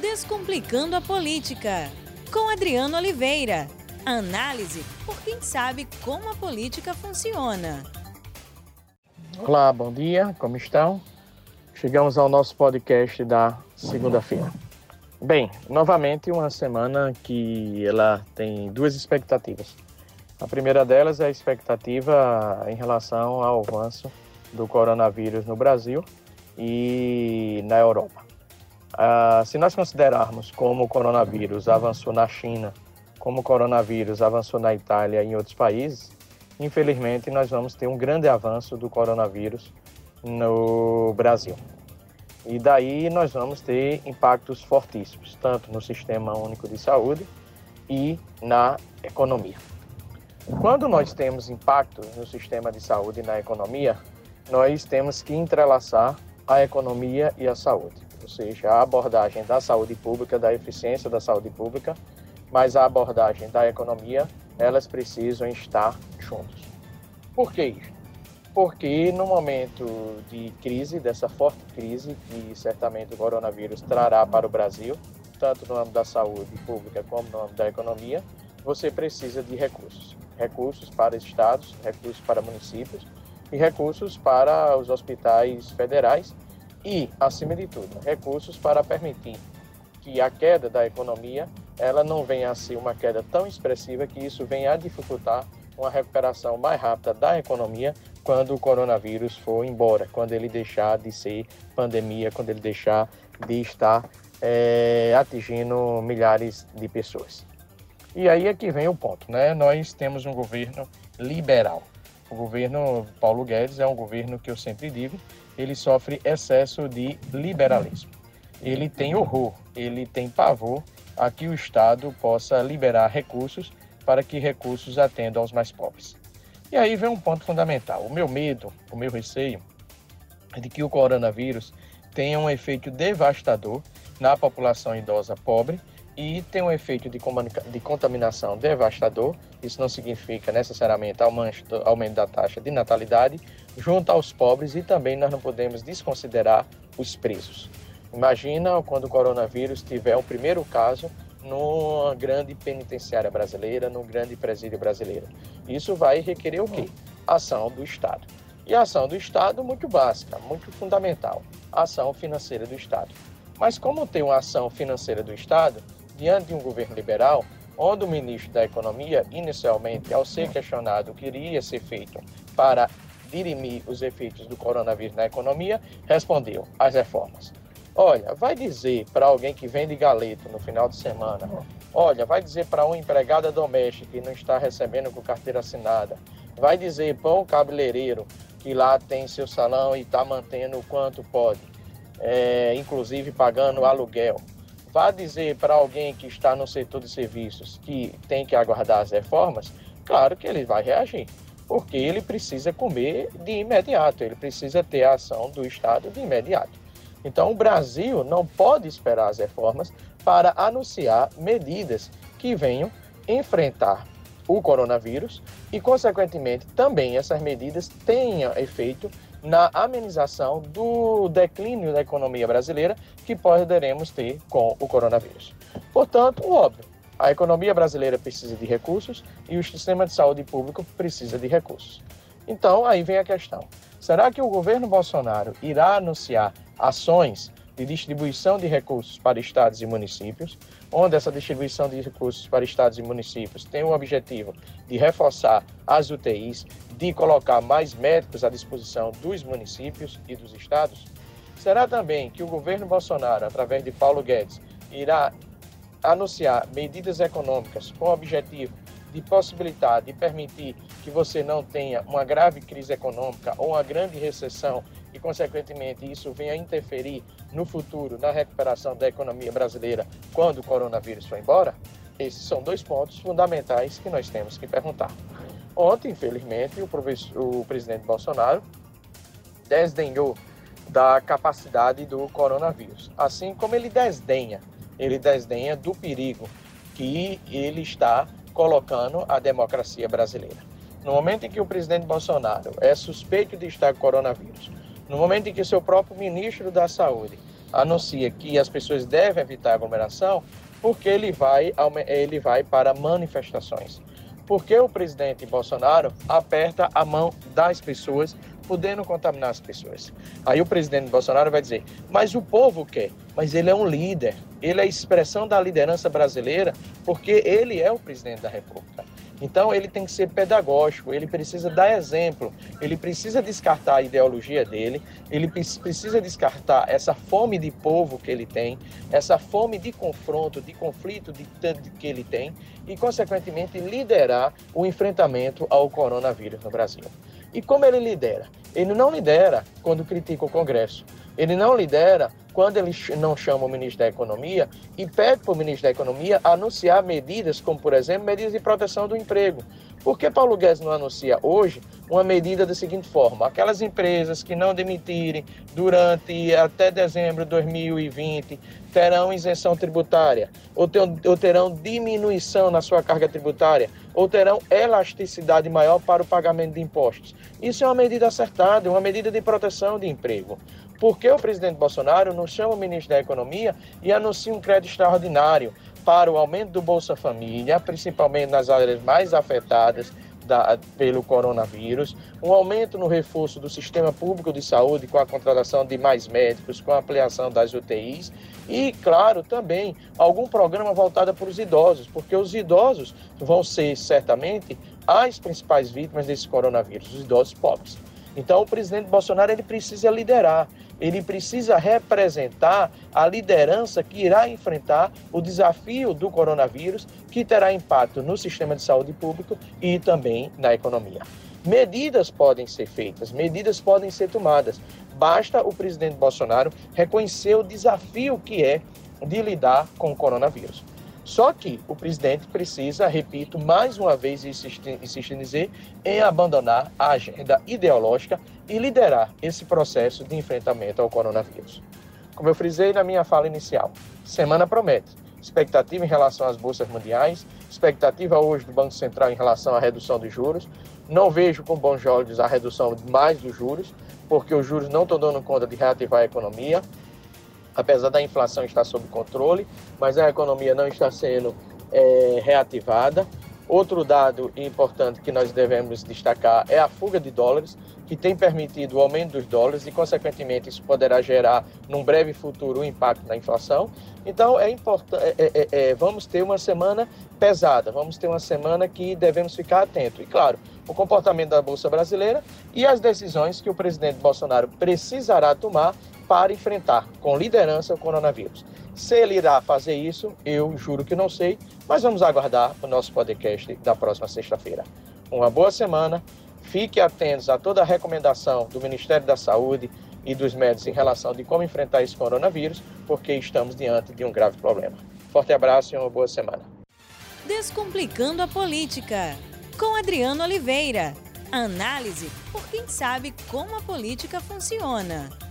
Descomplicando a Política, com Adriano Oliveira. Análise por quem sabe como a política funciona. Olá, bom dia, como estão? Chegamos ao nosso podcast da segunda-feira. Bem, novamente uma semana que ela tem duas expectativas. A primeira delas é a expectativa em relação ao avanço do coronavírus no Brasil e na Europa. Ah, se nós considerarmos como o coronavírus avançou na China, como o coronavírus avançou na Itália e em outros países, infelizmente nós vamos ter um grande avanço do coronavírus no Brasil. E daí nós vamos ter impactos fortíssimos, tanto no Sistema Único de Saúde e na economia. Quando nós temos impacto no sistema de saúde e na economia, nós temos que entrelaçar a economia e a saúde, ou seja, a abordagem da saúde pública, da eficiência da saúde pública, mas a abordagem da economia, elas precisam estar juntos. Por que isso? Porque no momento de crise, dessa forte crise que certamente o coronavírus trará para o Brasil, tanto no âmbito da saúde pública como no âmbito da economia, você precisa de recursos. Recursos para estados, recursos para municípios e recursos para os hospitais federais e, acima de tudo, recursos para permitir que a queda da economia ela não venha a ser uma queda tão expressiva que isso venha a dificultar uma recuperação mais rápida da economia quando o coronavírus for embora, quando ele deixar de ser pandemia, quando ele deixar de estar é, atingindo milhares de pessoas. E aí é que vem o ponto, né? Nós temos um governo liberal. O governo Paulo Guedes é um governo que eu sempre digo, ele sofre excesso de liberalismo. Ele tem horror, ele tem pavor a que o Estado possa liberar recursos para que recursos atendam aos mais pobres. E aí vem um ponto fundamental. O meu medo, o meu receio é de que o coronavírus tenha um efeito devastador na população idosa pobre e tem um efeito de, de contaminação devastador. Isso não significa necessariamente aumento, aumento da taxa de natalidade junto aos pobres e também nós não podemos desconsiderar os presos. Imagina quando o coronavírus tiver o primeiro caso numa grande penitenciária brasileira, num grande presídio brasileiro. Isso vai requerer o quê? Ação do Estado. E a ação do Estado muito básica, muito fundamental, a ação financeira do Estado. Mas como tem uma ação financeira do Estado, diante de um governo liberal, onde o ministro da Economia, inicialmente, ao ser questionado o que iria ser feito para dirimir os efeitos do coronavírus na economia, respondeu: as reformas. Olha, vai dizer para alguém que vende galeto no final de semana, olha, vai dizer para uma empregada doméstica que não está recebendo com carteira assinada, vai dizer para um cabeleireiro que lá tem seu salão e está mantendo o quanto pode, é, inclusive pagando aluguel vá dizer para alguém que está no setor de serviços que tem que aguardar as reformas, claro que ele vai reagir, porque ele precisa comer de imediato, ele precisa ter a ação do Estado de imediato. Então, o Brasil não pode esperar as reformas para anunciar medidas que venham enfrentar o coronavírus e, consequentemente, também essas medidas tenham efeito na amenização do declínio da economia brasileira que poderemos ter com o coronavírus. Portanto, óbvio, a economia brasileira precisa de recursos e o sistema de saúde público precisa de recursos. Então, aí vem a questão: será que o governo Bolsonaro irá anunciar ações de distribuição de recursos para estados e municípios, onde essa distribuição de recursos para estados e municípios tem o objetivo de reforçar as UTIs, de colocar mais médicos à disposição dos municípios e dos estados? Será também que o governo Bolsonaro, através de Paulo Guedes, irá anunciar medidas econômicas com o objetivo de possibilitar, de permitir que você não tenha uma grave crise econômica ou uma grande recessão e, consequentemente, isso venha a interferir no futuro na recuperação da economia brasileira quando o coronavírus for embora? Esses são dois pontos fundamentais que nós temos que perguntar. Ontem, infelizmente, o, o presidente Bolsonaro desdenhou da capacidade do coronavírus, assim como ele desdenha, ele desdenha do perigo que ele está colocando a democracia brasileira. No momento em que o presidente Bolsonaro é suspeito de estar com coronavírus, no momento em que seu próprio ministro da Saúde anuncia que as pessoas devem evitar aglomeração, porque ele vai, ele vai para manifestações. Porque o presidente Bolsonaro aperta a mão das pessoas, podendo contaminar as pessoas. Aí o presidente Bolsonaro vai dizer: Mas o povo quer. Mas ele é um líder, ele é a expressão da liderança brasileira, porque ele é o presidente da República. Então ele tem que ser pedagógico, ele precisa dar exemplo, ele precisa descartar a ideologia dele, ele precisa descartar essa fome de povo que ele tem, essa fome de confronto, de conflito de, de, que ele tem e, consequentemente, liderar o enfrentamento ao coronavírus no Brasil. E como ele lidera? Ele não lidera quando critica o Congresso, ele não lidera quando ele não chama o ministro da Economia e pede para o ministro da Economia anunciar medidas, como, por exemplo, medidas de proteção do emprego. Por que Paulo Guedes não anuncia hoje uma medida da seguinte forma: aquelas empresas que não demitirem durante até dezembro de 2020 terão isenção tributária, ou, ou terão diminuição na sua carga tributária, ou terão elasticidade maior para o pagamento de impostos. Isso é uma medida acertada, uma medida de proteção de emprego. Por que o presidente Bolsonaro não chama o ministro da Economia e anuncia um crédito extraordinário para o aumento do Bolsa Família, principalmente nas áreas mais afetadas da, pelo coronavírus, um aumento no reforço do sistema público de saúde com a contratação de mais médicos, com a ampliação das UTIs e, claro, também algum programa voltado para os idosos, porque os idosos vão ser certamente as principais vítimas desse coronavírus, os idosos pobres. Então, o presidente Bolsonaro ele precisa liderar, ele precisa representar a liderança que irá enfrentar o desafio do coronavírus, que terá impacto no sistema de saúde público e também na economia. Medidas podem ser feitas, medidas podem ser tomadas. Basta o presidente Bolsonaro reconhecer o desafio que é de lidar com o coronavírus. Só que o presidente precisa, repito, mais uma vez insistir, insistir em dizer, em abandonar a agenda ideológica e liderar esse processo de enfrentamento ao coronavírus. Como eu frisei na minha fala inicial, semana promete. Expectativa em relação às bolsas mundiais, expectativa hoje do Banco Central em relação à redução dos juros. Não vejo com bons olhos a redução mais dos juros, porque os juros não estão dando conta de reativar a economia apesar da inflação estar sob controle, mas a economia não está sendo é, reativada. Outro dado importante que nós devemos destacar é a fuga de dólares, que tem permitido o aumento dos dólares e, consequentemente, isso poderá gerar, num breve futuro, um impacto na inflação. Então, é importante, é, é, é, é, vamos ter uma semana pesada, vamos ter uma semana que devemos ficar atentos. E, claro, o comportamento da Bolsa Brasileira e as decisões que o presidente Bolsonaro precisará tomar para enfrentar com liderança o coronavírus. Se ele irá fazer isso, eu juro que não sei, mas vamos aguardar o nosso podcast da próxima sexta-feira. Uma boa semana, fique atentos a toda a recomendação do Ministério da Saúde e dos médicos em relação de como enfrentar esse coronavírus, porque estamos diante de um grave problema. Forte abraço e uma boa semana. Descomplicando a política, com Adriano Oliveira. Análise por quem sabe como a política funciona.